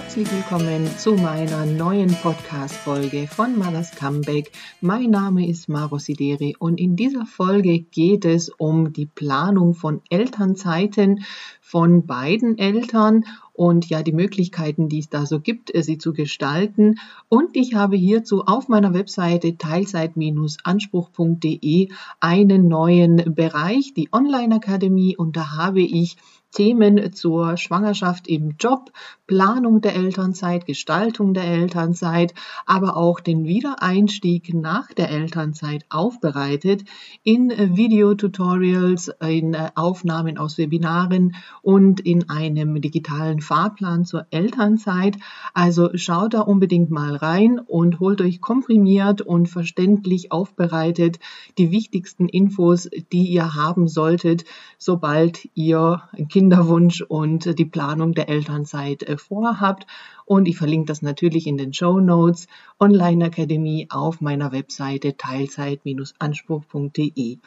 herzlich willkommen zu meiner neuen Podcast-Folge von Mothers Comeback. Mein Name ist Maro Sideri und in dieser Folge geht es um die Planung von Elternzeiten von beiden Eltern und ja die Möglichkeiten, die es da so gibt, äh, sie zu gestalten. Und ich habe hierzu auf meiner Webseite teilzeit-anspruch.de einen neuen Bereich, die Online-Akademie. Und da habe ich Themen zur Schwangerschaft im Job, Planung der Elternzeit, Gestaltung der Elternzeit, aber auch den Wiedereinstieg nach der Elternzeit aufbereitet in Videotutorials, in Aufnahmen aus Webinaren und in einem digitalen Fahrplan zur Elternzeit. Also schaut da unbedingt mal rein und holt euch komprimiert und verständlich aufbereitet die wichtigsten Infos, die ihr haben solltet, sobald ihr Kind Kinderwunsch und die Planung der Elternzeit äh, vorhabt. Und ich verlinke das natürlich in den Show Notes, Online Akademie auf meiner Webseite teilzeit-anspruch.de.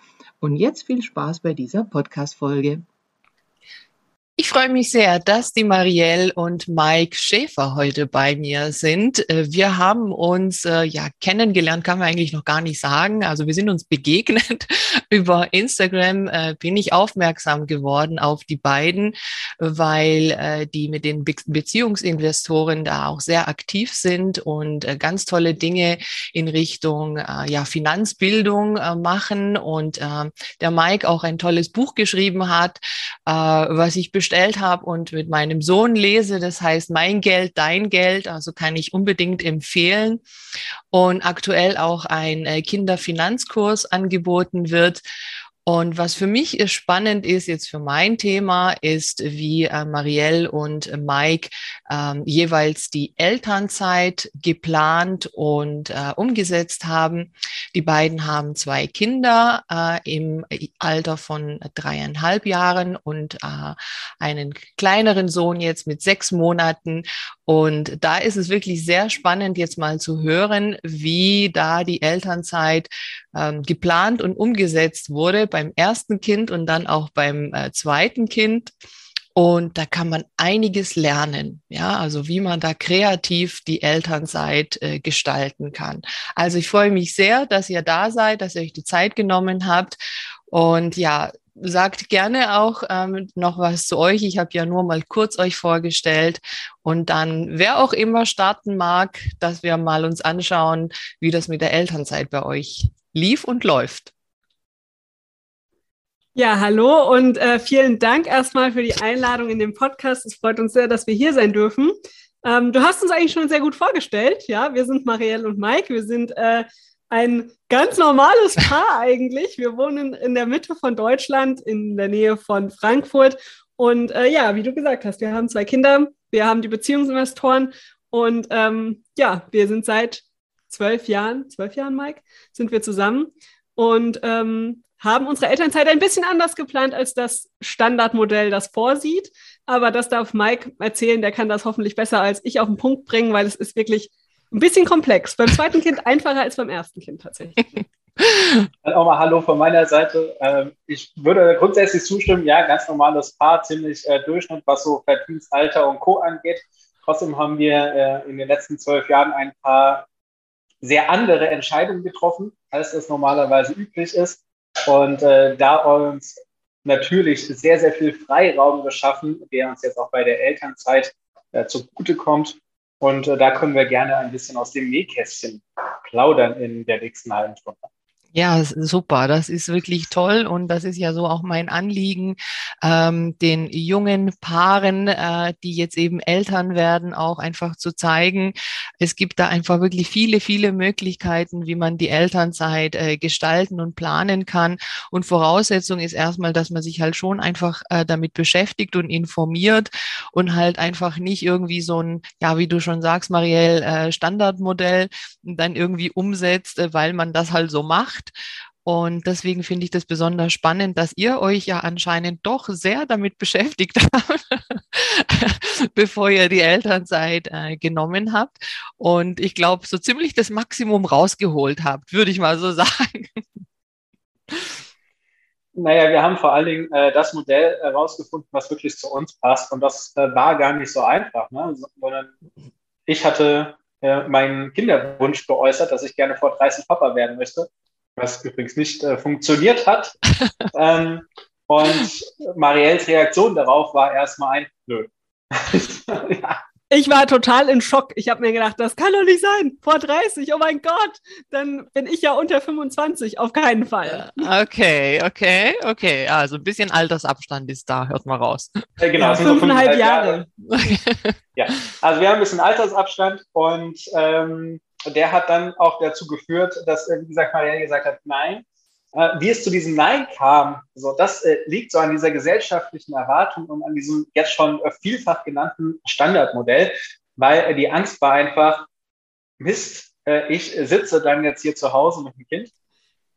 Und jetzt viel Spaß bei dieser Podcast-Folge. Ich freue mich sehr, dass die Marielle und Mike Schäfer heute bei mir sind. Äh, wir haben uns äh, ja kennengelernt, kann man eigentlich noch gar nicht sagen. Also wir sind uns begegnet über Instagram. Äh, bin ich aufmerksam geworden auf die beiden, weil die mit den Be Beziehungsinvestoren da auch sehr aktiv sind und ganz tolle Dinge in Richtung ja Finanzbildung machen. Und der Mike auch ein tolles Buch geschrieben hat, was ich bestellt habe und mit meinem Sohn lese. Das heißt, mein Geld, dein Geld. Also kann ich unbedingt empfehlen. Und aktuell auch ein äh, Kinderfinanzkurs angeboten wird. Und was für mich spannend ist, jetzt für mein Thema, ist, wie äh, Marielle und Mike ähm, jeweils die Elternzeit geplant und äh, umgesetzt haben. Die beiden haben zwei Kinder äh, im Alter von dreieinhalb Jahren und äh, einen kleineren Sohn jetzt mit sechs Monaten. Und da ist es wirklich sehr spannend, jetzt mal zu hören, wie da die Elternzeit ähm, geplant und umgesetzt wurde beim ersten Kind und dann auch beim äh, zweiten Kind. Und da kann man einiges lernen, ja, also wie man da kreativ die Elternzeit äh, gestalten kann. Also ich freue mich sehr, dass ihr da seid, dass ihr euch die Zeit genommen habt. Und ja, sagt gerne auch ähm, noch was zu euch. Ich habe ja nur mal kurz euch vorgestellt und dann, wer auch immer starten mag, dass wir mal uns anschauen, wie das mit der Elternzeit bei euch lief und läuft. Ja, hallo und äh, vielen Dank erstmal für die Einladung in den Podcast. Es freut uns sehr, dass wir hier sein dürfen. Ähm, du hast uns eigentlich schon sehr gut vorgestellt. Ja, wir sind Marielle und Mike. Wir sind äh, ein ganz normales Paar eigentlich. Wir wohnen in der Mitte von Deutschland, in der Nähe von Frankfurt. Und äh, ja, wie du gesagt hast, wir haben zwei Kinder, wir haben die Beziehungsinvestoren und ähm, ja, wir sind seit zwölf Jahren, zwölf Jahren, Mike, sind wir zusammen und ähm, haben unsere Elternzeit ein bisschen anders geplant, als das Standardmodell das vorsieht. Aber das darf Mike erzählen, der kann das hoffentlich besser als ich auf den Punkt bringen, weil es ist wirklich ein bisschen komplex. Beim zweiten Kind einfacher als beim ersten Kind tatsächlich. Dann auch mal Hallo von meiner Seite. Ähm, ich würde grundsätzlich zustimmen, ja, ganz normales Paar, ziemlich äh, Durchschnitt, was so Verdienstalter und Co. angeht. Trotzdem haben wir äh, in den letzten zwölf Jahren ein paar sehr andere Entscheidungen getroffen, als es normalerweise üblich ist. Und äh, da uns natürlich sehr, sehr viel Freiraum geschaffen, der uns jetzt auch bei der Elternzeit äh, zugutekommt. Und äh, da können wir gerne ein bisschen aus dem Nähkästchen plaudern in der nächsten halben Stunde. Ja, super. Das ist wirklich toll und das ist ja so auch mein Anliegen, ähm, den jungen Paaren, äh, die jetzt eben Eltern werden, auch einfach zu zeigen, es gibt da einfach wirklich viele, viele Möglichkeiten, wie man die Elternzeit äh, gestalten und planen kann. Und Voraussetzung ist erstmal, dass man sich halt schon einfach äh, damit beschäftigt und informiert und halt einfach nicht irgendwie so ein, ja, wie du schon sagst, Marielle, äh, Standardmodell dann irgendwie umsetzt, äh, weil man das halt so macht macht. Und deswegen finde ich das besonders spannend, dass ihr euch ja anscheinend doch sehr damit beschäftigt habt, bevor ihr die Elternzeit äh, genommen habt. Und ich glaube, so ziemlich das Maximum rausgeholt habt, würde ich mal so sagen. Naja, wir haben vor allen Dingen äh, das Modell herausgefunden, was wirklich zu uns passt. Und das äh, war gar nicht so einfach, ne? sondern ich hatte äh, meinen Kinderwunsch geäußert, dass ich gerne vor 30 Papa werden möchte, was übrigens nicht äh, funktioniert hat. ähm, und Marielles Reaktion darauf war erstmal ein Nö. ja ich war total in Schock. Ich habe mir gedacht, das kann doch nicht sein. Vor 30, oh mein Gott, dann bin ich ja unter 25, auf keinen Fall. Okay, okay, okay. Also ein bisschen Altersabstand ist da, hört mal raus. Ja, genau, ja, fünfeinhalb Jahre. Jahre. ja, also wir haben ein bisschen Altersabstand und ähm, der hat dann auch dazu geführt, dass, wie gesagt, Marielle gesagt hat, nein, äh, wie es zu diesem Nein kam, so, das äh, liegt so an dieser gesellschaftlichen Erwartung und an diesem jetzt schon äh, vielfach genannten Standardmodell, weil äh, die Angst war einfach, Mist, äh, ich sitze dann jetzt hier zu Hause mit dem Kind.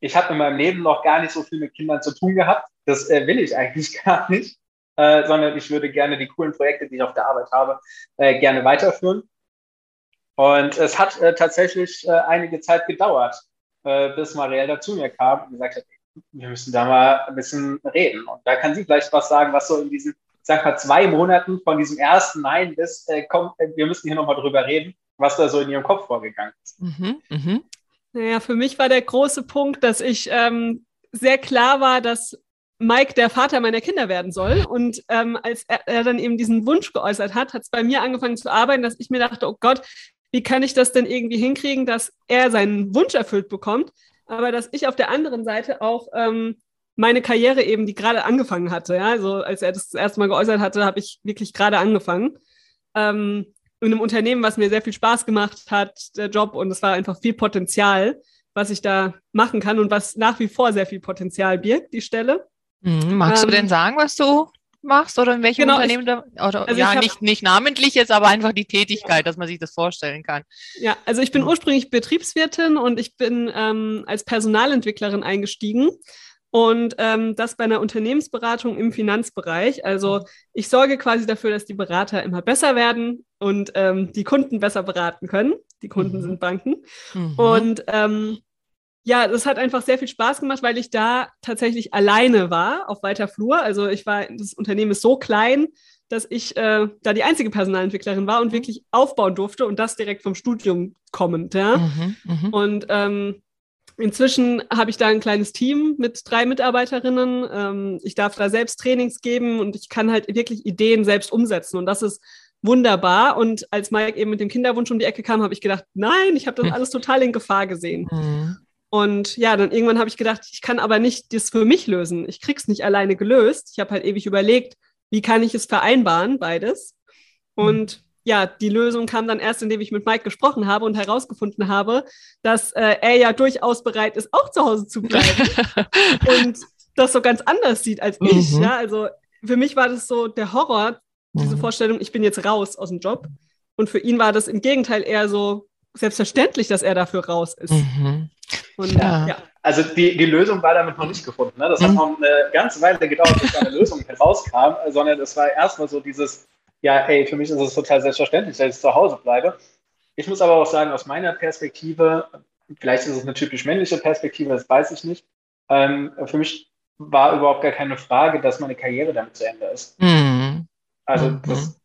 Ich habe in meinem Leben noch gar nicht so viel mit Kindern zu tun gehabt. Das äh, will ich eigentlich gar nicht, sondern ich würde gerne die coolen Projekte, die ich auf der Arbeit habe, gerne weiterführen. Und es hat tatsächlich einige Zeit gedauert, äh, bis Marielle zu mir kam und gesagt hat, wir müssen da mal ein bisschen reden. Und da kann sie vielleicht was sagen, was so in diesen, sag mal, zwei Monaten von diesem ersten Nein bis, äh, komm, äh, wir müssen hier nochmal drüber reden, was da so in ihrem Kopf vorgegangen ist. Mhm, mh. Naja, für mich war der große Punkt, dass ich ähm, sehr klar war, dass Mike der Vater meiner Kinder werden soll. Und ähm, als er, er, dann eben diesen Wunsch geäußert hat, hat es bei mir angefangen zu arbeiten, dass ich mir dachte, oh Gott, wie kann ich das denn irgendwie hinkriegen, dass er seinen Wunsch erfüllt bekommt, aber dass ich auf der anderen Seite auch ähm, meine Karriere eben, die gerade angefangen hatte, ja, also als er das, das erste Mal geäußert hatte, habe ich wirklich gerade angefangen. Ähm, in einem Unternehmen, was mir sehr viel Spaß gemacht hat, der Job, und es war einfach viel Potenzial, was ich da machen kann und was nach wie vor sehr viel Potenzial birgt, die Stelle. Mhm. Magst ähm, du denn sagen, was du machst oder in welchem genau, Unternehmen ich, da, oder also ja, nicht, nicht namentlich jetzt, aber einfach die Tätigkeit, dass man sich das vorstellen kann. Ja, also ich bin ursprünglich Betriebswirtin und ich bin ähm, als Personalentwicklerin eingestiegen und ähm, das bei einer Unternehmensberatung im Finanzbereich. Also ich sorge quasi dafür, dass die Berater immer besser werden und ähm, die Kunden besser beraten können. Die Kunden mhm. sind Banken. Mhm. Und ähm, ja, das hat einfach sehr viel Spaß gemacht, weil ich da tatsächlich alleine war auf weiter Flur. Also ich war, das Unternehmen ist so klein, dass ich äh, da die einzige Personalentwicklerin war und wirklich aufbauen durfte und das direkt vom Studium kommend. Ja? Mhm, mh. Und ähm, inzwischen habe ich da ein kleines Team mit drei Mitarbeiterinnen. Ähm, ich darf da selbst Trainings geben und ich kann halt wirklich Ideen selbst umsetzen. Und das ist wunderbar. Und als Mike eben mit dem Kinderwunsch um die Ecke kam, habe ich gedacht, nein, ich habe das hm. alles total in Gefahr gesehen. Mhm. Und ja, dann irgendwann habe ich gedacht, ich kann aber nicht das für mich lösen. Ich krieg's nicht alleine gelöst. Ich habe halt ewig überlegt, wie kann ich es vereinbaren, beides. Und mhm. ja, die Lösung kam dann erst, indem ich mit Mike gesprochen habe und herausgefunden habe, dass äh, er ja durchaus bereit ist, auch zu Hause zu bleiben und das so ganz anders sieht als mhm. ich. Ja, also für mich war das so der Horror, diese mhm. Vorstellung, ich bin jetzt raus aus dem Job. Und für ihn war das im Gegenteil eher so selbstverständlich, dass er dafür raus ist. Mhm. Und, ja. ja. Also die, die Lösung war damit noch nicht gefunden. Ne? Das mhm. hat noch eine ganze Weile gedauert, bis eine Lösung herauskam, sondern es war erstmal so dieses, ja, ey, für mich ist es total selbstverständlich, dass ich zu Hause bleibe. Ich muss aber auch sagen, aus meiner Perspektive, vielleicht ist es eine typisch männliche Perspektive, das weiß ich nicht. Ähm, für mich war überhaupt gar keine Frage, dass meine Karriere damit zu Ende ist. Mhm. Also mhm. das,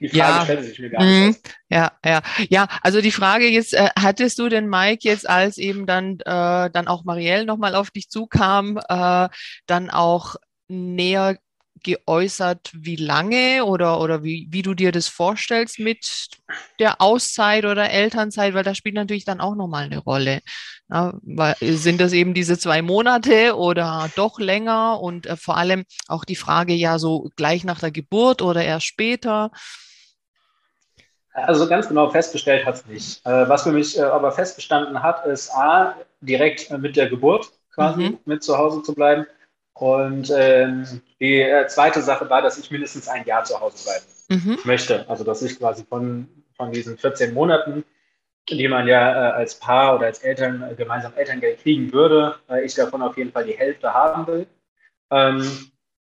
die Frage ja. stellt sich mir gar nicht. Mhm. Ja, ja, ja. Also die Frage jetzt, äh, hattest du denn Mike jetzt, als eben dann äh, dann auch Marielle nochmal auf dich zukam, äh, dann auch näher geäußert, wie lange oder, oder wie, wie du dir das vorstellst mit der Auszeit oder Elternzeit, weil das spielt natürlich dann auch nochmal eine Rolle. Ja, weil, sind das eben diese zwei Monate oder doch länger und äh, vor allem auch die Frage ja so gleich nach der Geburt oder erst später. Also ganz genau festgestellt hat es nicht. Äh, was für mich äh, aber festgestanden hat, ist A, direkt mit der Geburt quasi mhm. mit zu Hause zu bleiben und ähm, die äh, zweite Sache war, dass ich mindestens ein Jahr zu Hause bleiben mhm. möchte. Also dass ich quasi von, von diesen 14 Monaten, die man ja äh, als Paar oder als Eltern äh, gemeinsam Elterngeld kriegen würde, äh, ich davon auf jeden Fall die Hälfte haben will. Ähm,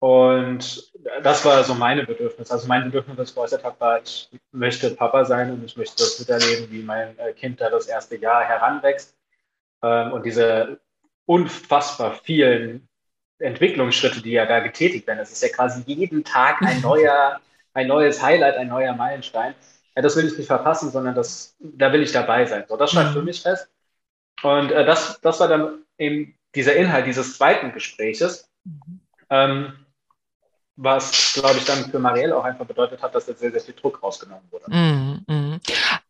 und das war so meine Bedürfnis. Also mein Bedürfnis, das ich geäußert habe, war, ich möchte Papa sein und ich möchte das miterleben, wie mein äh, Kind da das erste Jahr heranwächst. Ähm, und diese unfassbar vielen Entwicklungsschritte, die ja da getätigt werden. Das ist ja quasi jeden Tag ein neuer, ein neues Highlight, ein neuer Meilenstein. Ja, das will ich nicht verpassen, sondern das, da will ich dabei sein. So, das stand für mhm. mich fest. Und äh, das, das war dann eben dieser Inhalt dieses zweiten Gespräches. Mhm. Ähm, was, glaube ich, dann für Marielle auch einfach bedeutet hat, dass da sehr, sehr viel Druck rausgenommen wurde. Mm, mm.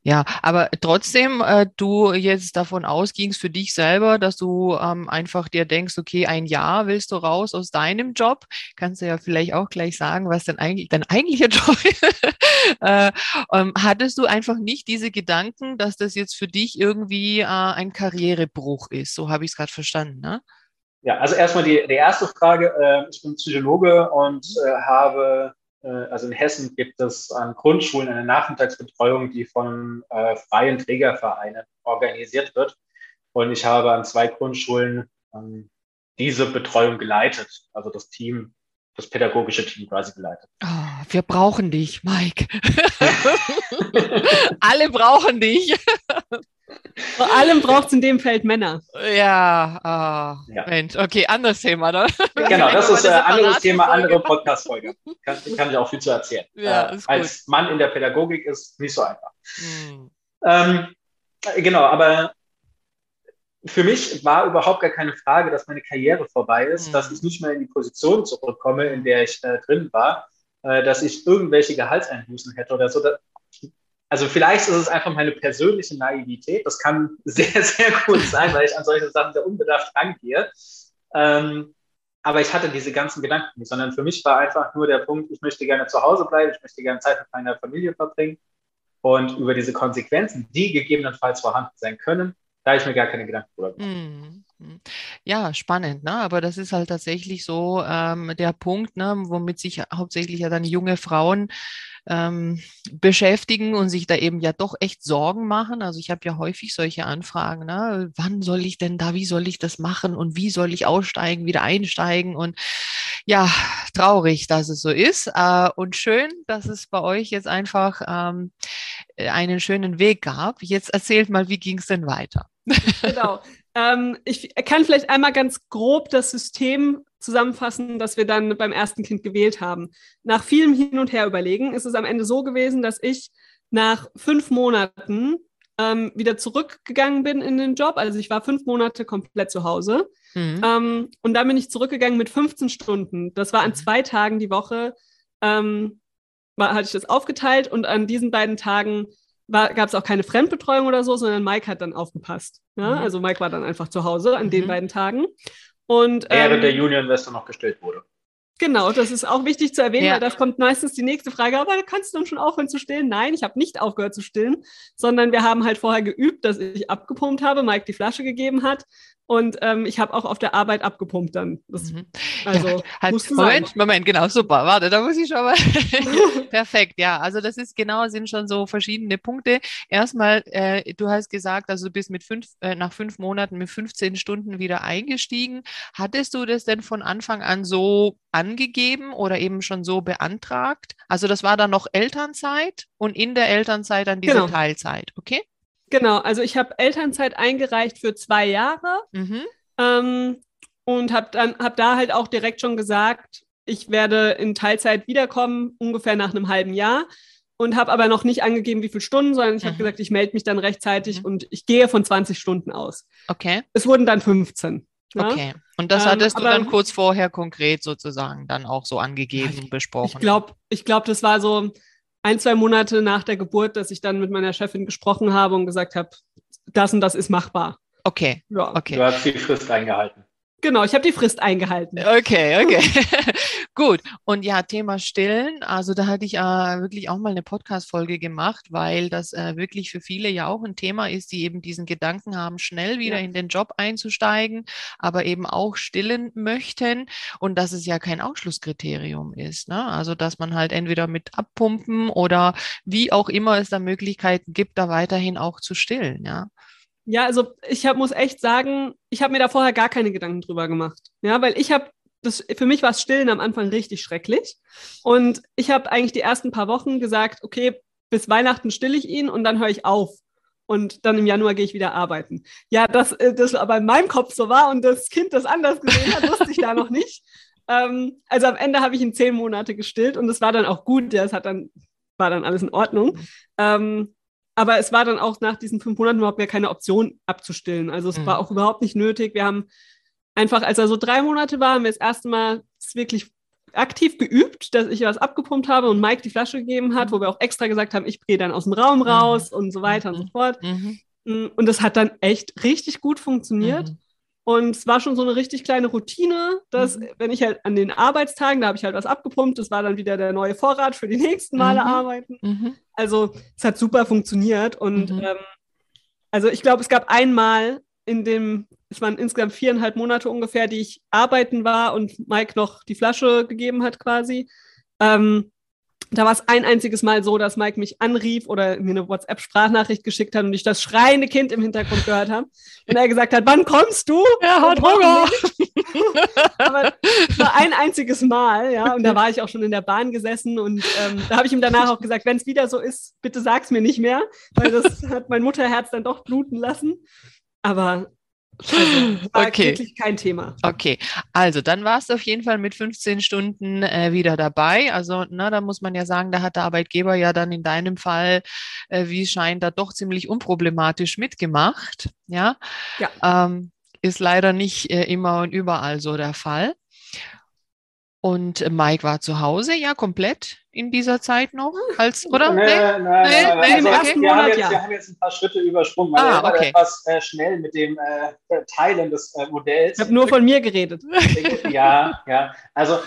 Ja, aber trotzdem, äh, du jetzt davon ausgingst für dich selber, dass du ähm, einfach dir denkst, okay, ein Jahr willst du raus aus deinem Job, kannst du ja vielleicht auch gleich sagen, was denn eigentlich dein eigentlicher Job ist. äh, ähm, hattest du einfach nicht diese Gedanken, dass das jetzt für dich irgendwie äh, ein Karrierebruch ist? So habe ich es gerade verstanden, ne? Ja, also erstmal die, die erste Frage. Äh, ich bin Psychologe und äh, habe, äh, also in Hessen gibt es an Grundschulen eine Nachmittagsbetreuung, die von freien Trägervereinen organisiert wird. Und ich habe an zwei Grundschulen ähm, diese Betreuung geleitet, also das Team, das pädagogische Team quasi geleitet. Oh, wir brauchen dich, Mike. Alle brauchen dich. Vor allem braucht es in dem Feld Männer. Ja, oh, ja. Mensch, okay, anderes Thema, oder? Genau, das ist ein äh, anderes Thema, andere Podcast-Folge. Kann, kann ich auch viel zu erzählen. Ja, äh, als Mann in der Pädagogik ist nicht so einfach. Hm. Ähm, genau, aber für mich war überhaupt gar keine Frage, dass meine Karriere vorbei ist, hm. dass ich nicht mehr in die Position zurückkomme, in der ich äh, drin war, äh, dass ich irgendwelche Gehaltseinbußen hätte oder so. Also vielleicht ist es einfach meine persönliche Naivität. Das kann sehr, sehr gut sein, weil ich an solche Sachen sehr unbedacht rangehe. Ähm, aber ich hatte diese ganzen Gedanken nicht, sondern für mich war einfach nur der Punkt, ich möchte gerne zu Hause bleiben, ich möchte gerne Zeit mit meiner Familie verbringen. Und über diese Konsequenzen, die gegebenenfalls vorhanden sein können, da habe ich mir gar keine Gedanken drüber gemacht. Mhm. Ja, spannend, ne? Aber das ist halt tatsächlich so ähm, der Punkt, ne, womit sich hauptsächlich ja dann junge Frauen ähm, beschäftigen und sich da eben ja doch echt Sorgen machen. Also ich habe ja häufig solche Anfragen, ne? wann soll ich denn da, wie soll ich das machen und wie soll ich aussteigen, wieder einsteigen und ja, traurig, dass es so ist äh, und schön, dass es bei euch jetzt einfach ähm, einen schönen Weg gab. Jetzt erzählt mal, wie ging es denn weiter? Genau. Ähm, ich kann vielleicht einmal ganz grob das System zusammenfassen, das wir dann beim ersten Kind gewählt haben. Nach vielem Hin und Her überlegen ist es am Ende so gewesen, dass ich nach fünf Monaten ähm, wieder zurückgegangen bin in den Job. Also ich war fünf Monate komplett zu Hause. Mhm. Ähm, und dann bin ich zurückgegangen mit 15 Stunden. Das war an mhm. zwei Tagen die Woche, ähm, war, hatte ich das aufgeteilt und an diesen beiden Tagen gab es auch keine Fremdbetreuung oder so, sondern Mike hat dann aufgepasst. Ja? Mhm. Also Mike war dann einfach zu Hause an den mhm. beiden Tagen. Und, Während ähm, der Union Investor noch gestellt wurde. Genau, das ist auch wichtig zu erwähnen, ja. weil das kommt meistens die nächste Frage, aber kannst du dann schon aufhören zu stillen? Nein, ich habe nicht aufgehört zu stillen, sondern wir haben halt vorher geübt, dass ich abgepumpt habe, Mike die Flasche gegeben hat und ähm, ich habe auch auf der Arbeit abgepumpt dann. Das, mhm. Also ja, halt, Moment, sein. Moment, genau, super. Warte, da muss ich schon mal. Perfekt, ja. Also das ist genau, sind schon so verschiedene Punkte. Erstmal, äh, du hast gesagt, also du bist mit fünf, äh, nach fünf Monaten mit 15 Stunden wieder eingestiegen. Hattest du das denn von Anfang an so angegeben oder eben schon so beantragt? Also das war dann noch Elternzeit und in der Elternzeit dann diese genau. Teilzeit, okay? Genau, also ich habe Elternzeit eingereicht für zwei Jahre mhm. ähm, und habe dann hab da halt auch direkt schon gesagt, ich werde in Teilzeit wiederkommen, ungefähr nach einem halben Jahr und habe aber noch nicht angegeben, wie viele Stunden, sondern ich mhm. habe gesagt, ich melde mich dann rechtzeitig mhm. und ich gehe von 20 Stunden aus. Okay. Es wurden dann 15. Ja? Okay. Und das hattest ähm, du dann kurz vorher konkret sozusagen dann auch so angegeben, ich, besprochen? Ich glaube, ich glaub, das war so, ein, zwei Monate nach der Geburt, dass ich dann mit meiner Chefin gesprochen habe und gesagt habe, das und das ist machbar. Okay. Ja. okay. Du hast die Frist eingehalten. Genau, ich habe die Frist eingehalten. Okay, okay. Gut. Und ja, Thema Stillen. Also da hatte ich äh, wirklich auch mal eine Podcast-Folge gemacht, weil das äh, wirklich für viele ja auch ein Thema ist, die eben diesen Gedanken haben, schnell wieder ja. in den Job einzusteigen, aber eben auch stillen möchten und dass es ja kein Ausschlusskriterium ist. Ne? Also dass man halt entweder mit abpumpen oder wie auch immer es da Möglichkeiten gibt, da weiterhin auch zu stillen. Ja. Ja, also ich hab, muss echt sagen, ich habe mir da vorher gar keine Gedanken drüber gemacht. Ja, weil ich habe das, für mich war es Stillen am Anfang richtig schrecklich. Und ich habe eigentlich die ersten paar Wochen gesagt, okay, bis Weihnachten stille ich ihn und dann höre ich auf. und dann im Januar gehe ich wieder arbeiten. Ja, dass äh, das aber in meinem Kopf so war und das Kind das anders gesehen hat, wusste ich da noch nicht. Ähm, also am Ende habe ich ihn zehn Monate gestillt und es war dann auch gut. Ja, es hat dann, war dann alles in Ordnung. Ähm, aber es war dann auch nach diesen fünf Monaten überhaupt mehr keine Option abzustillen. Also es mhm. war auch überhaupt nicht nötig. Wir haben einfach, als er so drei Monate war, haben wir das erste Mal wirklich aktiv geübt, dass ich was abgepumpt habe und Mike die Flasche gegeben hat, wo wir auch extra gesagt haben, ich gehe dann aus dem Raum mhm. raus mhm. und so weiter mhm. und so fort. Mhm. Und das hat dann echt richtig gut funktioniert. Mhm. Und es war schon so eine richtig kleine Routine, dass, mhm. wenn ich halt an den Arbeitstagen, da habe ich halt was abgepumpt, das war dann wieder der neue Vorrat für die nächsten Male arbeiten. Also es hat super funktioniert. Und ähm, also ich glaube, es gab einmal in dem es waren insgesamt viereinhalb Monate ungefähr, die ich arbeiten war und Mike noch die Flasche gegeben hat quasi. Ähm, da war es ein einziges Mal so, dass Mike mich anrief oder mir eine WhatsApp-Sprachnachricht geschickt hat und ich das schreiende Kind im Hintergrund gehört habe. Und er gesagt hat, wann kommst du? Er hat Hunger. Aber es war ein einziges Mal, ja. Und da war ich auch schon in der Bahn gesessen und ähm, da habe ich ihm danach auch gesagt, wenn es wieder so ist, bitte sag's mir nicht mehr, weil das hat mein Mutterherz dann doch bluten lassen. Aber also, war okay. wirklich kein Thema. Okay, also dann war es auf jeden Fall mit 15 Stunden äh, wieder dabei. Also, na, da muss man ja sagen, da hat der Arbeitgeber ja dann in deinem Fall, äh, wie es scheint, da doch ziemlich unproblematisch mitgemacht. Ja, ja. Ähm, ist leider nicht äh, immer und überall so der Fall. Und Mike war zu Hause, ja, komplett in dieser Zeit noch, als, oder? Nee, nee, nee, nee, nee, nee also, wir, haben jetzt, wir haben jetzt ein paar Schritte übersprungen, weil ah, er okay. etwas äh, schnell mit dem äh, Teilen des äh, Modells. Ich habe nur von mir geredet. ja, ja. Also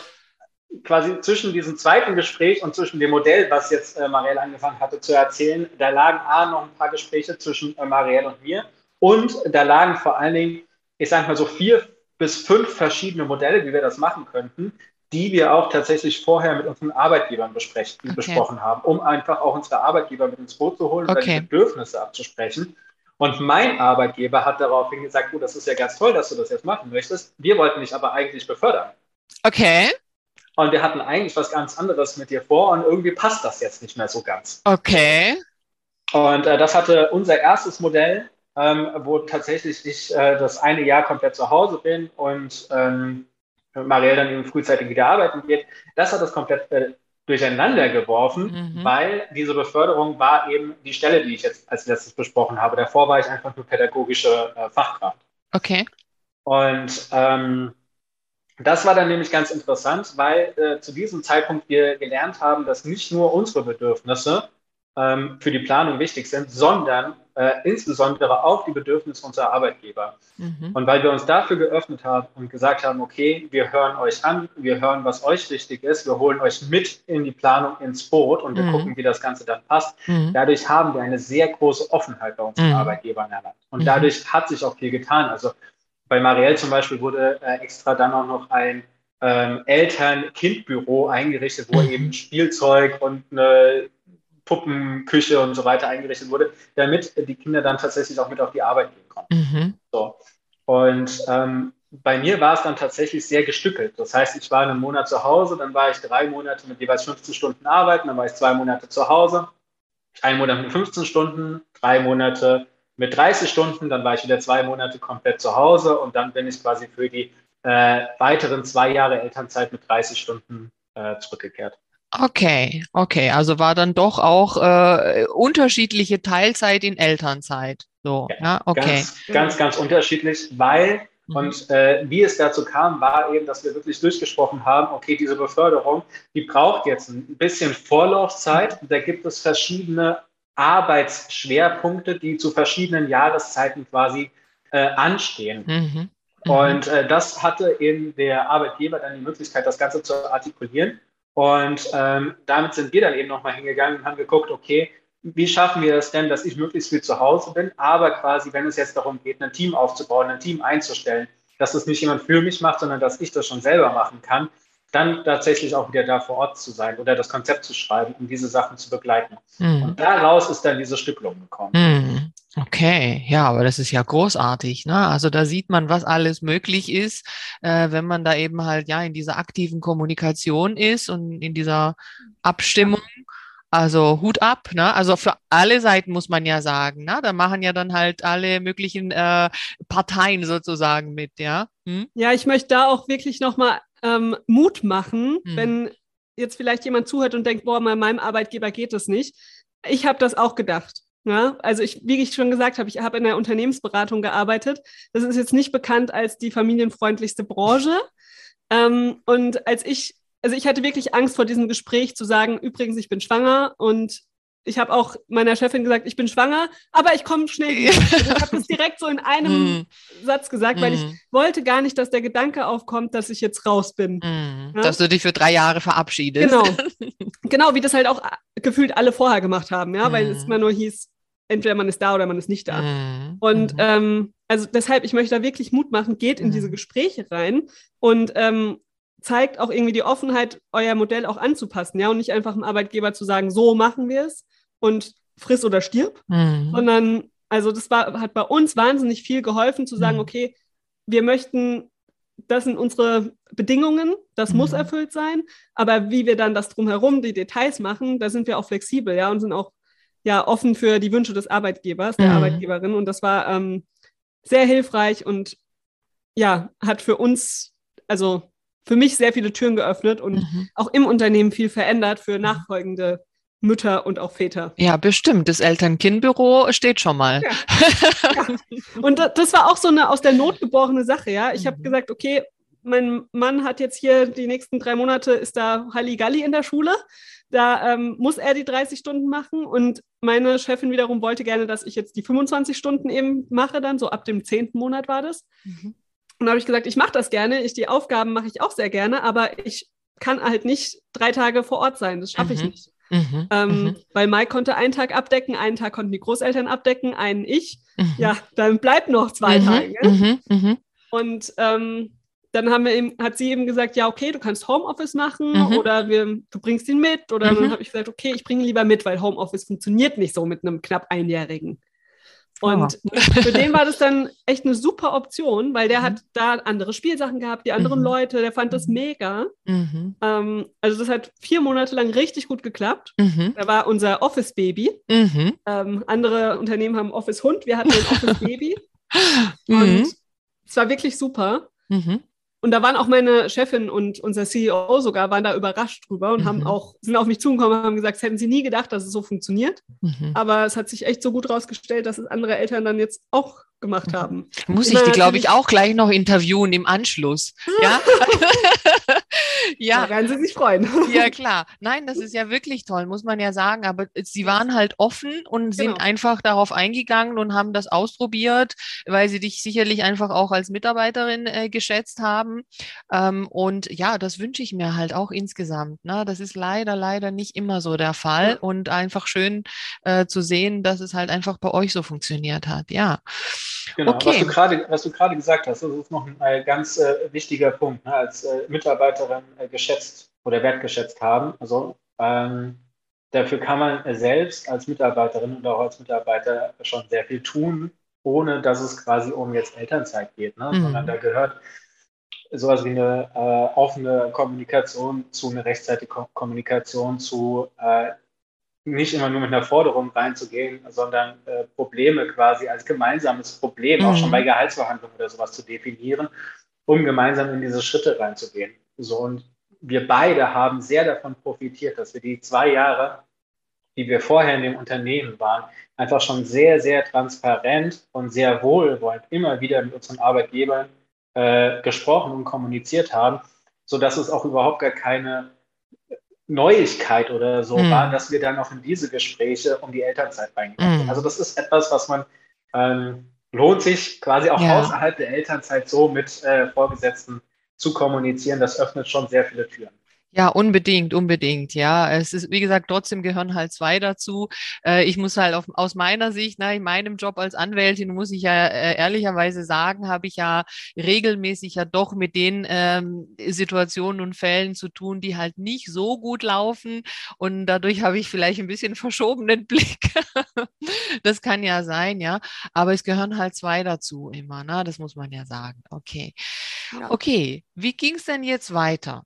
quasi zwischen diesem zweiten Gespräch und zwischen dem Modell, was jetzt äh, Marielle angefangen hatte zu erzählen, da lagen A noch ein paar Gespräche zwischen äh, Marielle und mir und da lagen vor allen Dingen, ich sage mal so vier bis fünf verschiedene Modelle, wie wir das machen könnten, die wir auch tatsächlich vorher mit unseren Arbeitgebern okay. besprochen haben, um einfach auch unsere Arbeitgeber mit ins Boot zu holen und okay. die Bedürfnisse abzusprechen. Und mein Arbeitgeber hat daraufhin gesagt, oh, das ist ja ganz toll, dass du das jetzt machen möchtest. Wir wollten dich aber eigentlich befördern. Okay. Und wir hatten eigentlich was ganz anderes mit dir vor und irgendwie passt das jetzt nicht mehr so ganz. Okay. Und äh, das hatte unser erstes Modell, ähm, wo tatsächlich ich äh, das eine Jahr komplett zu Hause bin und ähm, Marielle dann eben frühzeitig wieder arbeiten geht. Das hat das komplett äh, durcheinander geworfen, mhm. weil diese Beförderung war eben die Stelle, die ich jetzt als letztes besprochen habe. Davor war ich einfach nur pädagogische äh, Fachkraft. Okay. Und ähm, das war dann nämlich ganz interessant, weil äh, zu diesem Zeitpunkt wir gelernt haben, dass nicht nur unsere Bedürfnisse ähm, für die Planung wichtig sind, sondern äh, insbesondere auch die Bedürfnisse unserer Arbeitgeber. Mhm. Und weil wir uns dafür geöffnet haben und gesagt haben, okay, wir hören euch an, wir hören, was euch wichtig ist, wir holen euch mit in die Planung ins Boot und wir mhm. gucken, wie das Ganze dann passt. Mhm. Dadurch haben wir eine sehr große Offenheit bei unseren mhm. Arbeitgebern erlangt. Und mhm. dadurch hat sich auch viel getan. Also bei Marielle zum Beispiel wurde äh, extra dann auch noch ein ähm, Eltern-Kind-Büro eingerichtet, wo mhm. eben Spielzeug und eine Puppenküche und so weiter eingerichtet wurde, damit die Kinder dann tatsächlich auch mit auf die Arbeit gehen konnten. Mhm. So. Und ähm, bei mir war es dann tatsächlich sehr gestückelt. Das heißt, ich war einen Monat zu Hause, dann war ich drei Monate mit jeweils 15 Stunden arbeiten, dann war ich zwei Monate zu Hause, ein Monat mit 15 Stunden, drei Monate mit 30 Stunden, dann war ich wieder zwei Monate komplett zu Hause und dann bin ich quasi für die äh, weiteren zwei Jahre Elternzeit mit 30 Stunden äh, zurückgekehrt. Okay, okay. Also war dann doch auch äh, unterschiedliche Teilzeit in Elternzeit. So, ja, ja okay. Ganz, ganz, ganz unterschiedlich, weil mhm. und äh, wie es dazu kam, war eben, dass wir wirklich durchgesprochen haben, okay, diese Beförderung, die braucht jetzt ein bisschen Vorlaufzeit. Mhm. Da gibt es verschiedene Arbeitsschwerpunkte, die zu verschiedenen Jahreszeiten quasi äh, anstehen. Mhm. mhm. Und äh, das hatte eben der Arbeitgeber dann die Möglichkeit, das Ganze zu artikulieren. Und ähm, damit sind wir dann eben nochmal hingegangen und haben geguckt, okay, wie schaffen wir es denn, dass ich möglichst viel zu Hause bin, aber quasi, wenn es jetzt darum geht, ein Team aufzubauen, ein Team einzustellen, dass das nicht jemand für mich macht, sondern dass ich das schon selber machen kann, dann tatsächlich auch wieder da vor Ort zu sein oder das Konzept zu schreiben, um diese Sachen zu begleiten. Mhm. Und daraus ist dann diese Stückelung gekommen. Mhm. Okay, ja, aber das ist ja großartig. Ne? Also da sieht man, was alles möglich ist, äh, wenn man da eben halt ja in dieser aktiven Kommunikation ist und in dieser Abstimmung. Also Hut ab, ne? Also für alle Seiten muss man ja sagen, ne? Da machen ja dann halt alle möglichen äh, Parteien sozusagen mit, ja. Hm? Ja, ich möchte da auch wirklich nochmal ähm, Mut machen, hm. wenn jetzt vielleicht jemand zuhört und denkt, boah, bei meinem Arbeitgeber geht das nicht. Ich habe das auch gedacht. Ja, also ich, wie ich schon gesagt habe, ich habe in der Unternehmensberatung gearbeitet. Das ist jetzt nicht bekannt als die familienfreundlichste Branche. Ähm, und als ich also ich hatte wirklich Angst vor diesem Gespräch zu sagen, übrigens, ich bin schwanger und ich habe auch meiner Chefin gesagt, ich bin schwanger, aber ich komme schnell wieder. Also ich habe das direkt so in einem mm. Satz gesagt, weil ich mm. wollte gar nicht, dass der Gedanke aufkommt, dass ich jetzt raus bin. Mm. Ja? Dass du dich für drei Jahre verabschiedest. Genau. genau, wie das halt auch gefühlt alle vorher gemacht haben, ja, weil es immer nur hieß, entweder man ist da oder man ist nicht da. Und ähm, also deshalb, ich möchte da wirklich Mut machen, geht in diese Gespräche rein und ähm, zeigt auch irgendwie die Offenheit, euer Modell auch anzupassen, ja, und nicht einfach dem Arbeitgeber zu sagen, so machen wir es und friss oder stirb, mhm. sondern also das war, hat bei uns wahnsinnig viel geholfen zu sagen, mhm. okay, wir möchten, das sind unsere Bedingungen, das mhm. muss erfüllt sein, aber wie wir dann das drumherum, die Details machen, da sind wir auch flexibel, ja, und sind auch ja offen für die Wünsche des Arbeitgebers, der mhm. Arbeitgeberin und das war ähm, sehr hilfreich und ja, hat für uns, also für mich sehr viele Türen geöffnet und mhm. auch im Unternehmen viel verändert für nachfolgende Mütter und auch Väter. Ja, bestimmt. Das Eltern-Kind-Büro steht schon mal. Ja. ja. Und das war auch so eine aus der Not geborene Sache, ja. Ich mhm. habe gesagt, okay, mein Mann hat jetzt hier die nächsten drei Monate, ist da Halligalli in der Schule. Da ähm, muss er die 30 Stunden machen und meine Chefin wiederum wollte gerne, dass ich jetzt die 25 Stunden eben mache, dann so ab dem zehnten Monat war das. Mhm. Und da habe ich gesagt, ich mache das gerne, ich die Aufgaben mache ich auch sehr gerne, aber ich kann halt nicht drei Tage vor Ort sein. Das schaffe mhm. ich nicht. Mhm. Ähm, mhm. Weil Mike konnte einen Tag abdecken, einen Tag konnten die Großeltern abdecken, einen ich. Mhm. Ja, dann bleibt noch zwei mhm. Tage. Mhm. Mhm. Und ähm, dann haben wir eben, hat sie eben gesagt, ja, okay, du kannst Homeoffice machen oder wir, du bringst ihn mit. Oder dann habe ich gesagt, okay, ich bringe ihn lieber mit, weil Homeoffice funktioniert nicht so mit einem knapp Einjährigen. Und oh. für den war das dann echt eine super Option, weil der mhm. hat da andere Spielsachen gehabt, die anderen mhm. Leute, der fand das mhm. mega. Mhm. Ähm, also das hat vier Monate lang richtig gut geklappt. Mhm. Da war unser Office-Baby. Mhm. Ähm, andere Unternehmen haben Office-Hund, wir hatten ein Office-Baby. Und es war wirklich super. Und da waren auch meine Chefin und unser CEO sogar, waren da überrascht drüber und mhm. haben auch, sind auf mich zugekommen und haben gesagt, hätten sie nie gedacht, dass es so funktioniert. Mhm. Aber es hat sich echt so gut rausgestellt, dass es andere Eltern dann jetzt auch gemacht mhm. haben. Muss ich die, glaube ich, auch gleich noch interviewen im Anschluss. ja. ja. Da werden Sie sich freuen. ja, klar. Nein, das ist ja wirklich toll, muss man ja sagen. Aber sie waren halt offen und sind genau. einfach darauf eingegangen und haben das ausprobiert, weil sie dich sicherlich einfach auch als Mitarbeiterin äh, geschätzt haben. Ähm, und ja, das wünsche ich mir halt auch insgesamt. Ne? Das ist leider, leider nicht immer so der Fall. Ja. Und einfach schön äh, zu sehen, dass es halt einfach bei euch so funktioniert hat. Ja. Genau, okay. was, du gerade gesagt hast, das ist noch ein äh, ganz wichtiger Punkt, ne, als äh, Mitarbeiterin geschätzt oder wertgeschätzt haben. Also ähm, dafür kann man selbst als Mitarbeiterin und auch als Mitarbeiter schon sehr viel tun, ohne dass es quasi um jetzt Elternzeit geht, ne? Mhm. sondern da gehört sowas wie eine äh, offene Kommunikation zu, eine rechtzeitige Kommunikation zu, äh, nicht immer nur mit einer Forderung reinzugehen, sondern äh, Probleme quasi als gemeinsames Problem, mhm. auch schon bei mhm. Gehaltsverhandlungen oder sowas zu definieren, um gemeinsam in diese Schritte reinzugehen. So und wir beide haben sehr davon profitiert, dass wir die zwei Jahre, die wir vorher in dem Unternehmen waren, einfach schon sehr, sehr transparent und sehr wohlwollend immer wieder mit unseren Arbeitgebern äh, gesprochen und kommuniziert haben, sodass es auch überhaupt gar keine Neuigkeit oder so mhm. war, dass wir dann auch in diese Gespräche um die Elternzeit reingegangen sind. Mhm. Also das ist etwas, was man ähm, lohnt sich quasi auch ja. außerhalb der Elternzeit so mit äh, Vorgesetzten zu kommunizieren. Das öffnet schon sehr viele Türen. Ja, unbedingt, unbedingt. Ja, es ist, wie gesagt, trotzdem gehören halt zwei dazu. Äh, ich muss halt auf, aus meiner Sicht, na, in meinem Job als Anwältin, muss ich ja äh, ehrlicherweise sagen, habe ich ja regelmäßig ja doch mit den ähm, Situationen und Fällen zu tun, die halt nicht so gut laufen. Und dadurch habe ich vielleicht ein bisschen verschobenen Blick. das kann ja sein, ja. Aber es gehören halt zwei dazu immer, ne? Das muss man ja sagen. Okay. Ja. Okay, wie ging es denn jetzt weiter?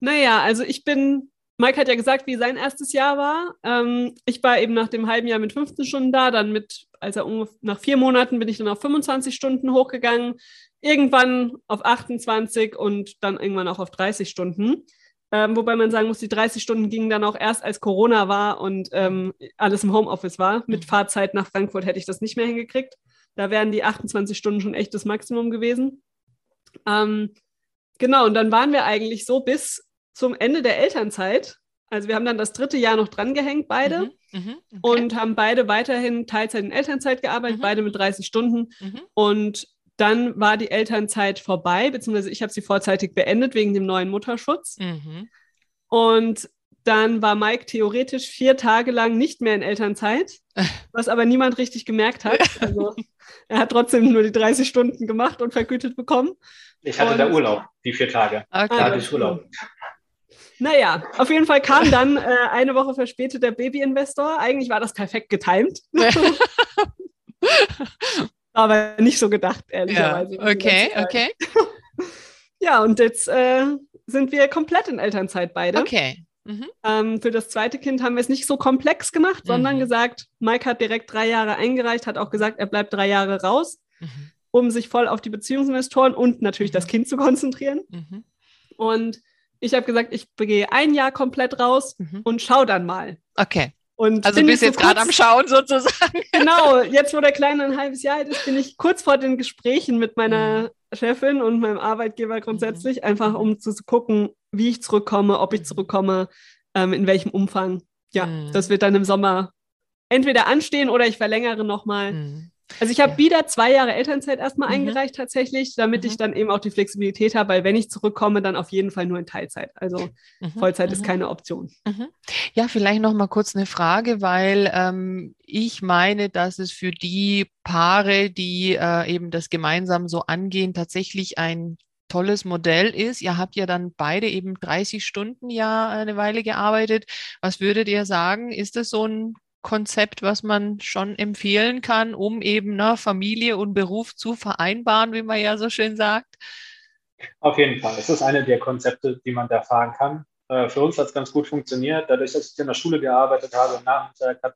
Naja, also ich bin Mike hat ja gesagt, wie sein erstes Jahr war. Ähm, ich war eben nach dem halben Jahr mit 15 Stunden da, dann mit, als er nach vier Monaten bin ich dann auf 25 Stunden hochgegangen, irgendwann auf 28 und dann irgendwann auch auf 30 Stunden. Ähm, wobei man sagen muss, die 30 Stunden gingen dann auch erst, als Corona war und ähm, alles im Homeoffice war. Mit mhm. Fahrzeit nach Frankfurt hätte ich das nicht mehr hingekriegt. Da wären die 28 Stunden schon echt das Maximum gewesen. Ähm, genau, und dann waren wir eigentlich so bis zum Ende der Elternzeit. Also wir haben dann das dritte Jahr noch drangehängt, beide. Mhm, mh, okay. Und haben beide weiterhin Teilzeit in Elternzeit gearbeitet, mhm. beide mit 30 Stunden. Mhm. Und dann war die Elternzeit vorbei, beziehungsweise ich habe sie vorzeitig beendet wegen dem neuen Mutterschutz. Mhm. Und dann war Mike theoretisch vier Tage lang nicht mehr in Elternzeit, was aber niemand richtig gemerkt hat. Also er hat trotzdem nur die 30 Stunden gemacht und vergütet bekommen. Ich hatte und, da Urlaub, die vier Tage. Okay. Da hatte ich Urlaub. Naja, auf jeden Fall kam dann äh, eine Woche verspätet der Baby-Investor. Eigentlich war das perfekt getimt. aber nicht so gedacht, ehrlicherweise. Ja, okay, okay. ja, und jetzt äh, sind wir komplett in Elternzeit beide. Okay. Mhm. Ähm, für das zweite Kind haben wir es nicht so komplex gemacht, mhm. sondern gesagt, Mike hat direkt drei Jahre eingereicht, hat auch gesagt, er bleibt drei Jahre raus, mhm. um sich voll auf die Beziehungsinvestoren und natürlich das mhm. Kind zu konzentrieren. Mhm. Und ich habe gesagt, ich gehe ein Jahr komplett raus mhm. und schau dann mal. Okay. Und also bist jetzt gerade am Schauen sozusagen. Genau, jetzt wo der Kleine ein halbes Jahr alt ist, bin ich kurz vor den Gesprächen mit meiner mhm. Chefin und meinem Arbeitgeber grundsätzlich, mhm. einfach um zu gucken, wie ich zurückkomme, ob ich zurückkomme, ähm, in welchem Umfang. Ja, mhm. das wird dann im Sommer entweder anstehen oder ich verlängere nochmal. Mhm. Also ich habe ja. wieder zwei Jahre Elternzeit erstmal mhm. eingereicht tatsächlich, damit mhm. ich dann eben auch die Flexibilität habe, weil wenn ich zurückkomme, dann auf jeden Fall nur in Teilzeit. Also mhm. Vollzeit ist mhm. keine Option. Mhm. Ja, vielleicht noch mal kurz eine Frage, weil ähm, ich meine, dass es für die Paare, die äh, eben das gemeinsam so angehen, tatsächlich ein tolles Modell ist. Ihr habt ja dann beide eben 30 Stunden ja eine Weile gearbeitet. Was würdet ihr sagen? Ist das so ein Konzept, was man schon empfehlen kann, um eben ne, Familie und Beruf zu vereinbaren, wie man ja so schön sagt? Auf jeden Fall. Es ist eine der Konzepte, die man da fahren kann. Äh, für uns hat es ganz gut funktioniert. Dadurch, dass ich in der Schule gearbeitet habe, Nachmittag hat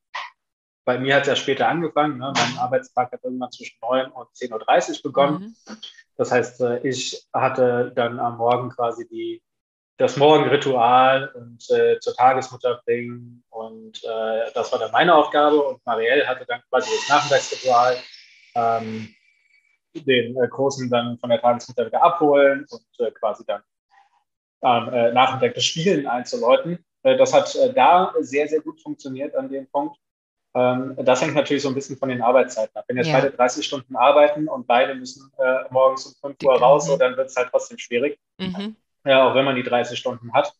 bei mir hat es ja später angefangen. Ne? Mein Arbeitstag hat irgendwann zwischen 9 und 10.30 Uhr begonnen. Mhm. Das heißt, äh, ich hatte dann am Morgen quasi die das Morgenritual und äh, zur Tagesmutter bringen. Und äh, das war dann meine Aufgabe. Und Marielle hatte dann quasi das Nachmittagsritual, ähm, den äh, Großen dann von der Tagesmutter wieder abholen und äh, quasi dann am äh, Nachmittag das Spielen einzuläuten. Äh, das hat da sehr, sehr gut funktioniert an dem Punkt. Ähm, das hängt natürlich so ein bisschen von den Arbeitszeiten ab. Wenn jetzt ja. beide 30 Stunden arbeiten und beide müssen morgens um 5 Uhr raus, so, dann wird es halt trotzdem schwierig. Mhm ja, auch wenn man die 30 Stunden hat.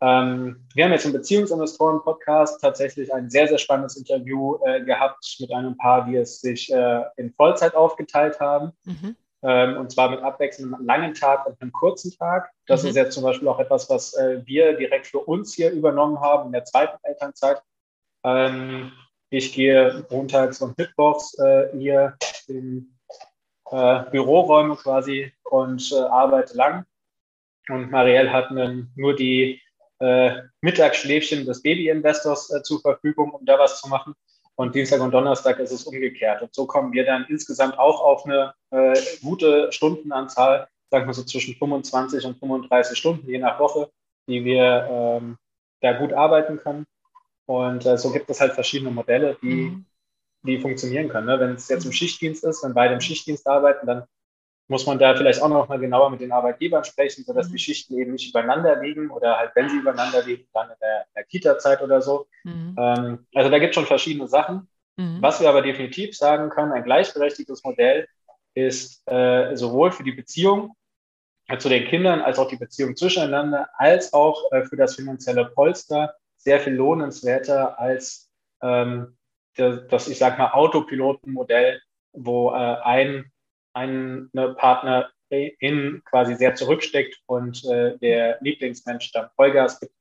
Ähm, wir haben jetzt im Beziehungsinvestoren-Podcast tatsächlich ein sehr, sehr spannendes Interview äh, gehabt mit einem Paar, die es sich äh, in Vollzeit aufgeteilt haben. Mhm. Ähm, und zwar mit abwechselnd einem langen Tag und einem kurzen Tag. Das mhm. ist jetzt zum Beispiel auch etwas, was äh, wir direkt für uns hier übernommen haben in der zweiten Elternzeit. Ähm, ich gehe montags und mittwochs äh, hier in äh, Büroräume quasi und äh, arbeite lang und Marielle hat nur die äh, Mittagsschläfchen des Baby-Investors äh, zur Verfügung, um da was zu machen. Und Dienstag und Donnerstag ist es umgekehrt. Und so kommen wir dann insgesamt auch auf eine äh, gute Stundenanzahl, sagen wir so zwischen 25 und 35 Stunden, je nach Woche, die wir ähm, da gut arbeiten können. Und äh, so gibt es halt verschiedene Modelle, die, mhm. die funktionieren können. Ne? Wenn es jetzt im Schichtdienst ist, wenn beide im Schichtdienst arbeiten, dann muss man da vielleicht auch noch mal genauer mit den Arbeitgebern sprechen, sodass mhm. die Schichten eben nicht übereinander liegen oder halt, wenn sie übereinander liegen, dann in der, der Kita-Zeit oder so. Mhm. Ähm, also da gibt es schon verschiedene Sachen. Mhm. Was wir aber definitiv sagen können, ein gleichberechtigtes Modell ist äh, sowohl für die Beziehung äh, zu den Kindern als auch die Beziehung zwischeneinander, als auch äh, für das finanzielle Polster sehr viel lohnenswerter als ähm, das, das, ich sag mal, Autopilotenmodell, wo äh, ein eine Partnerin quasi sehr zurücksteckt und äh, der Lieblingsmensch dann Vollgas gibt.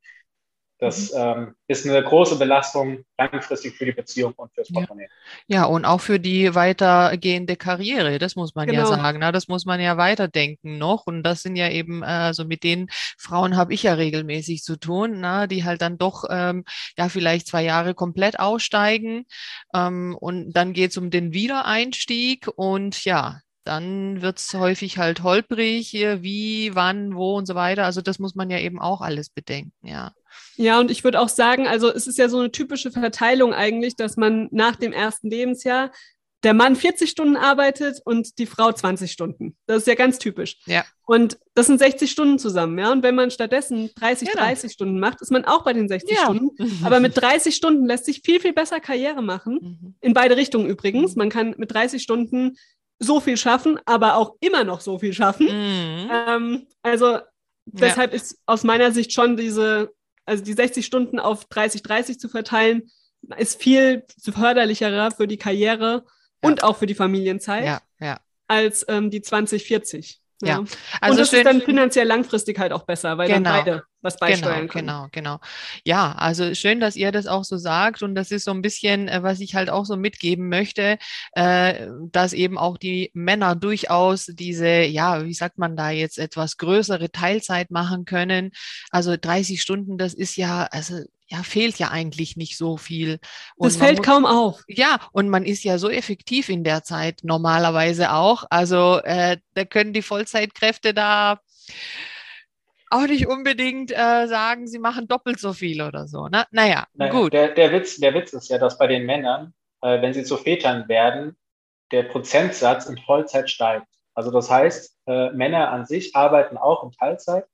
Das mhm. ähm, ist eine große Belastung langfristig für die Beziehung und fürs Portemonnaie. Ja. ja, und auch für die weitergehende Karriere, das muss man genau. ja sagen. Na, das muss man ja weiterdenken noch. Und das sind ja eben, also mit den Frauen habe ich ja regelmäßig zu tun, na, die halt dann doch ähm, ja vielleicht zwei Jahre komplett aussteigen. Ähm, und dann geht es um den Wiedereinstieg und ja, dann wird es häufig halt holprig, wie, wann, wo und so weiter. Also das muss man ja eben auch alles bedenken, ja. Ja, und ich würde auch sagen, also es ist ja so eine typische Verteilung eigentlich, dass man nach dem ersten Lebensjahr der Mann 40 Stunden arbeitet und die Frau 20 Stunden. Das ist ja ganz typisch. Ja. Und das sind 60 Stunden zusammen, ja. Und wenn man stattdessen 30, genau. 30 Stunden macht, ist man auch bei den 60 ja. Stunden. Aber mit 30 Stunden lässt sich viel, viel besser Karriere machen. Mhm. In beide Richtungen übrigens. Mhm. Man kann mit 30 Stunden so viel schaffen, aber auch immer noch so viel schaffen. Mhm. Ähm, also deshalb ja. ist aus meiner Sicht schon diese also die 60 Stunden auf 30, 30 zu verteilen, ist viel förderlicherer für die Karriere ja. und auch für die Familienzeit ja, ja. als ähm, die 20, 40. Ja, also und das ist dann finanziell langfristig halt auch besser, weil genau. dann beide was beisteuern genau, können. Genau, genau. Ja, also schön, dass ihr das auch so sagt und das ist so ein bisschen, äh, was ich halt auch so mitgeben möchte, äh, dass eben auch die Männer durchaus diese, ja, wie sagt man da jetzt, etwas größere Teilzeit machen können. Also 30 Stunden, das ist ja, also ja, fehlt ja eigentlich nicht so viel. Und das fällt muss, kaum auf. Ja, und man ist ja so effektiv in der Zeit normalerweise auch. Also äh, da können die Vollzeitkräfte da auch nicht unbedingt äh, sagen, sie machen doppelt so viel oder so. Ne? Naja, naja gut. Der, der, Witz, der Witz ist ja, dass bei den Männern, äh, wenn sie zu Vätern werden, der Prozentsatz in Vollzeit steigt. Also das heißt, äh, Männer an sich arbeiten auch in Teilzeit,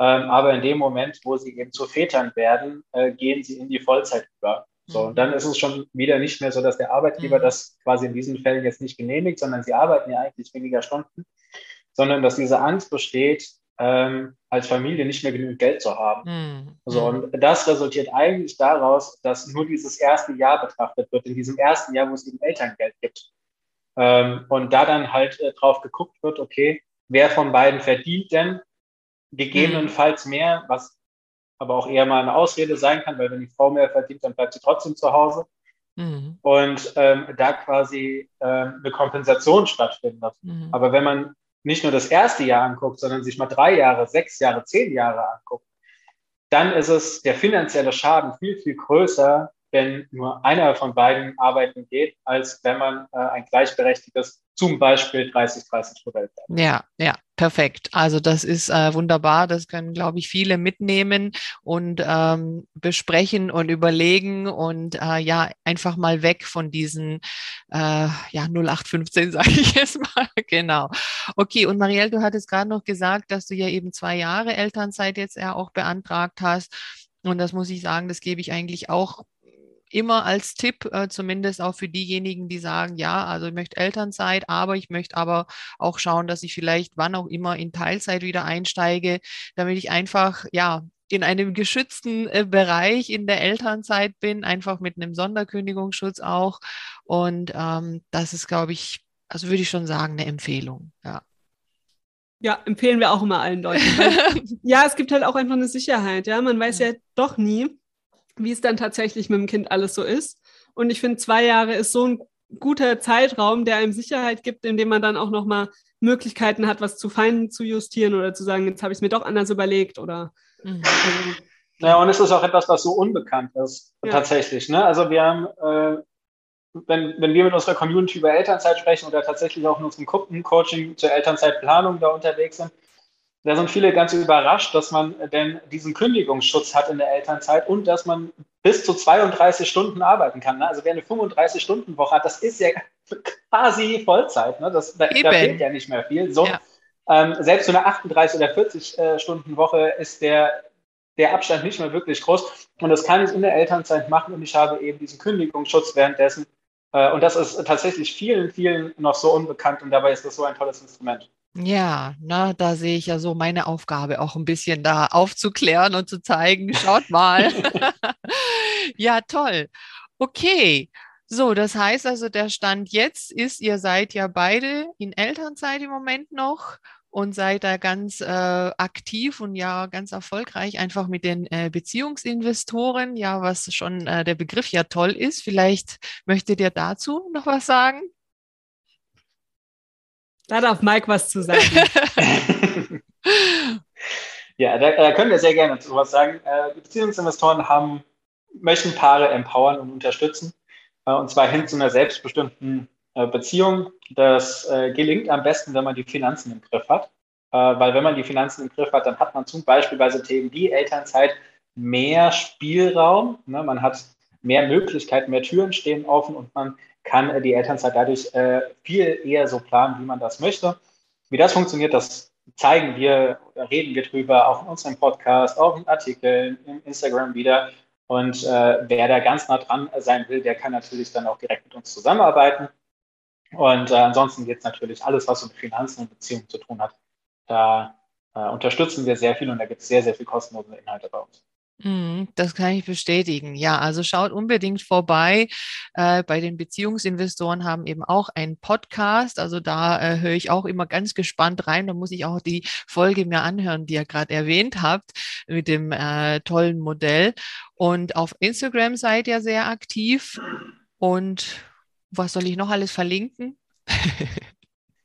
ähm, aber in dem Moment, wo sie eben zu Vätern werden, äh, gehen sie in die Vollzeit über. So, mhm. und dann ist es schon wieder nicht mehr so, dass der Arbeitgeber mhm. das quasi in diesen Fällen jetzt nicht genehmigt, sondern sie arbeiten ja eigentlich weniger Stunden, sondern dass diese Angst besteht, ähm, als Familie nicht mehr genügend Geld zu haben. Mhm. So, und das resultiert eigentlich daraus, dass nur dieses erste Jahr betrachtet wird, in diesem ersten Jahr, wo es eben Elterngeld gibt. Ähm, und da dann halt äh, drauf geguckt wird, okay, wer von beiden verdient denn gegebenenfalls mehr, was aber auch eher mal eine Ausrede sein kann, weil wenn die Frau mehr verdient, dann bleibt sie trotzdem zu Hause. Mhm. Und ähm, da quasi ähm, eine Kompensation stattfindet. Mhm. Aber wenn man nicht nur das erste Jahr anguckt, sondern sich mal drei Jahre, sechs Jahre, zehn Jahre anguckt, dann ist es der finanzielle Schaden viel, viel größer, wenn nur einer von beiden arbeiten geht, als wenn man äh, ein gleichberechtigtes, zum Beispiel 30-30-Modell hat. Ja, ja, perfekt. Also das ist äh, wunderbar. Das können, glaube ich, viele mitnehmen und ähm, besprechen und überlegen und äh, ja, einfach mal weg von diesen äh, ja, 0815, sage ich jetzt mal. genau. Okay, und Marielle, du hattest gerade noch gesagt, dass du ja eben zwei Jahre Elternzeit jetzt ja auch beantragt hast. Und das muss ich sagen, das gebe ich eigentlich auch immer als Tipp, äh, zumindest auch für diejenigen, die sagen, ja, also ich möchte Elternzeit, aber ich möchte aber auch schauen, dass ich vielleicht wann auch immer in Teilzeit wieder einsteige, damit ich einfach, ja, in einem geschützten äh, Bereich in der Elternzeit bin, einfach mit einem Sonderkündigungsschutz auch. Und ähm, das ist, glaube ich, also würde ich schon sagen, eine Empfehlung, ja. Ja, empfehlen wir auch immer allen Leuten. ja, es gibt halt auch einfach eine Sicherheit, ja. Man weiß ja, ja doch nie, wie es dann tatsächlich mit dem Kind alles so ist. Und ich finde, zwei Jahre ist so ein guter Zeitraum, der einem Sicherheit gibt, indem man dann auch nochmal Möglichkeiten hat, was zu fein zu justieren oder zu sagen, jetzt habe ich es mir doch anders überlegt oder. Mhm. Also, ja, und es ist auch etwas, was so unbekannt ist, ja. tatsächlich. Ne? Also wir haben, äh, wenn, wenn wir mit unserer Community über Elternzeit sprechen oder tatsächlich auch in unserem Kundencoaching zur Elternzeitplanung da unterwegs sind, da sind viele ganz überrascht, dass man denn diesen Kündigungsschutz hat in der Elternzeit und dass man bis zu 32 Stunden arbeiten kann. Ne? Also wer eine 35-Stunden-Woche hat, das ist ja quasi Vollzeit. Ne? Das, da, da fehlt ja nicht mehr viel. So, ja. ähm, selbst so eine 38 oder 40-Stunden-Woche äh, ist der, der Abstand nicht mehr wirklich groß. Und das kann ich in der Elternzeit machen und ich habe eben diesen Kündigungsschutz währenddessen. Äh, und das ist tatsächlich vielen, vielen noch so unbekannt und dabei ist das so ein tolles Instrument. Ja, na, da sehe ich ja so meine Aufgabe auch ein bisschen da aufzuklären und zu zeigen, schaut mal. ja, toll. Okay. So, das heißt also, der Stand jetzt ist, ihr seid ja beide in Elternzeit im Moment noch und seid da ganz äh, aktiv und ja ganz erfolgreich einfach mit den äh, Beziehungsinvestoren, ja, was schon äh, der Begriff ja toll ist. Vielleicht möchtet ihr dazu noch was sagen? Da darf Mike was zu sagen. ja, da, da, können wir sehr gerne zu was sagen. Äh, die Beziehungsinvestoren haben, möchten Paare empowern und unterstützen, äh, und zwar hin zu einer selbstbestimmten äh, Beziehung. Das äh, gelingt am besten, wenn man die Finanzen im Griff hat. Weil wenn man die Finanzen im Griff hat, dann hat man zum Beispiel bei so Themen wie Elternzeit mehr Spielraum. Ne? Man hat mehr Möglichkeiten, mehr Türen stehen offen und man kann die Elternzeit dadurch viel eher so planen, wie man das möchte. Wie das funktioniert, das zeigen wir reden wir drüber, auch in unserem Podcast, auch in Artikeln, im Instagram wieder. Und äh, wer da ganz nah dran sein will, der kann natürlich dann auch direkt mit uns zusammenarbeiten. Und äh, ansonsten geht es natürlich alles, was mit Finanzen und Beziehungen zu tun hat. Da äh, unterstützen wir sehr viel und da gibt es sehr, sehr viel kostenlose Inhalte bei uns. Mhm, das kann ich bestätigen. Ja, also schaut unbedingt vorbei. Äh, bei den Beziehungsinvestoren haben eben auch einen Podcast. Also da äh, höre ich auch immer ganz gespannt rein. Da muss ich auch die Folge mir anhören, die ihr gerade erwähnt habt, mit dem äh, tollen Modell. Und auf Instagram seid ihr sehr aktiv. Und was soll ich noch alles verlinken?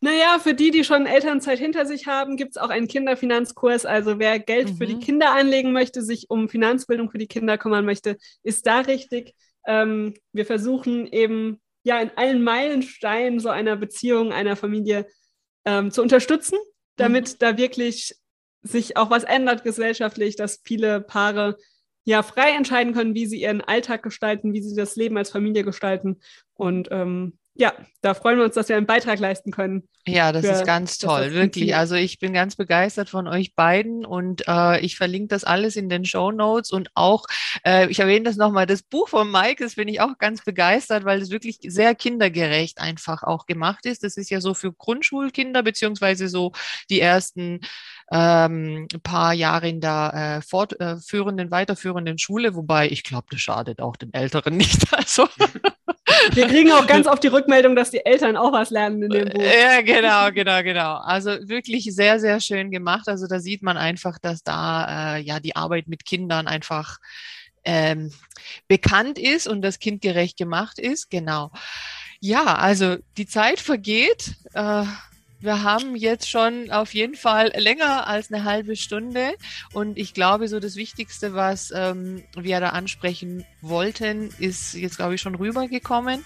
Naja, für die, die schon Elternzeit hinter sich haben, gibt es auch einen Kinderfinanzkurs. Also wer Geld mhm. für die mhm. Kinder anlegen möchte, sich um Finanzbildung für die Kinder kümmern möchte, ist da richtig. Ähm, wir versuchen eben ja in allen Meilensteinen so einer Beziehung, einer Familie ähm, zu unterstützen, damit mhm. da wirklich sich auch was ändert gesellschaftlich, dass viele Paare ja frei entscheiden können, wie sie ihren Alltag gestalten, wie sie das Leben als Familie gestalten. Und ähm, ja, da freuen wir uns, dass wir einen Beitrag leisten können. Ja, das für, ist ganz toll, wirklich. Also ich bin ganz begeistert von euch beiden und äh, ich verlinke das alles in den Show Notes und auch, äh, ich erwähne das nochmal, das Buch von Mike, das bin ich auch ganz begeistert, weil es wirklich sehr kindergerecht einfach auch gemacht ist. Das ist ja so für Grundschulkinder beziehungsweise so die ersten ähm, paar Jahre in der äh, fortführenden, weiterführenden Schule, wobei ich glaube, das schadet auch den Älteren nicht. Also wir kriegen auch ganz oft die Rückmeldung, dass die Eltern auch was lernen in dem Buch. Ja, genau, genau, genau. Also wirklich sehr, sehr schön gemacht. Also da sieht man einfach, dass da äh, ja die Arbeit mit Kindern einfach ähm, bekannt ist und das kindgerecht gemacht ist. Genau. Ja, also die Zeit vergeht. Äh, wir haben jetzt schon auf jeden Fall länger als eine halbe Stunde und ich glaube, so das Wichtigste, was ähm, wir da ansprechen wollten, ist jetzt, glaube ich, schon rübergekommen.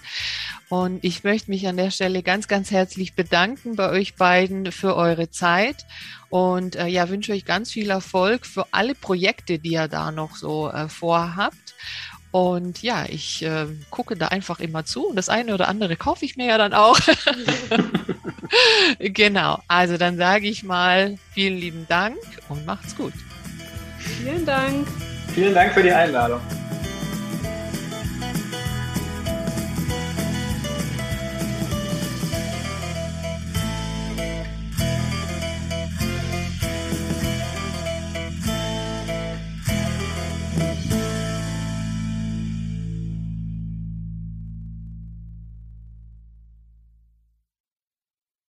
Und ich möchte mich an der Stelle ganz, ganz herzlich bedanken bei euch beiden für eure Zeit und äh, ja, wünsche euch ganz viel Erfolg für alle Projekte, die ihr da noch so äh, vorhabt. Und ja, ich äh, gucke da einfach immer zu und das eine oder andere kaufe ich mir ja dann auch. genau, also dann sage ich mal vielen lieben Dank und macht's gut. Vielen Dank. Vielen Dank für die Einladung.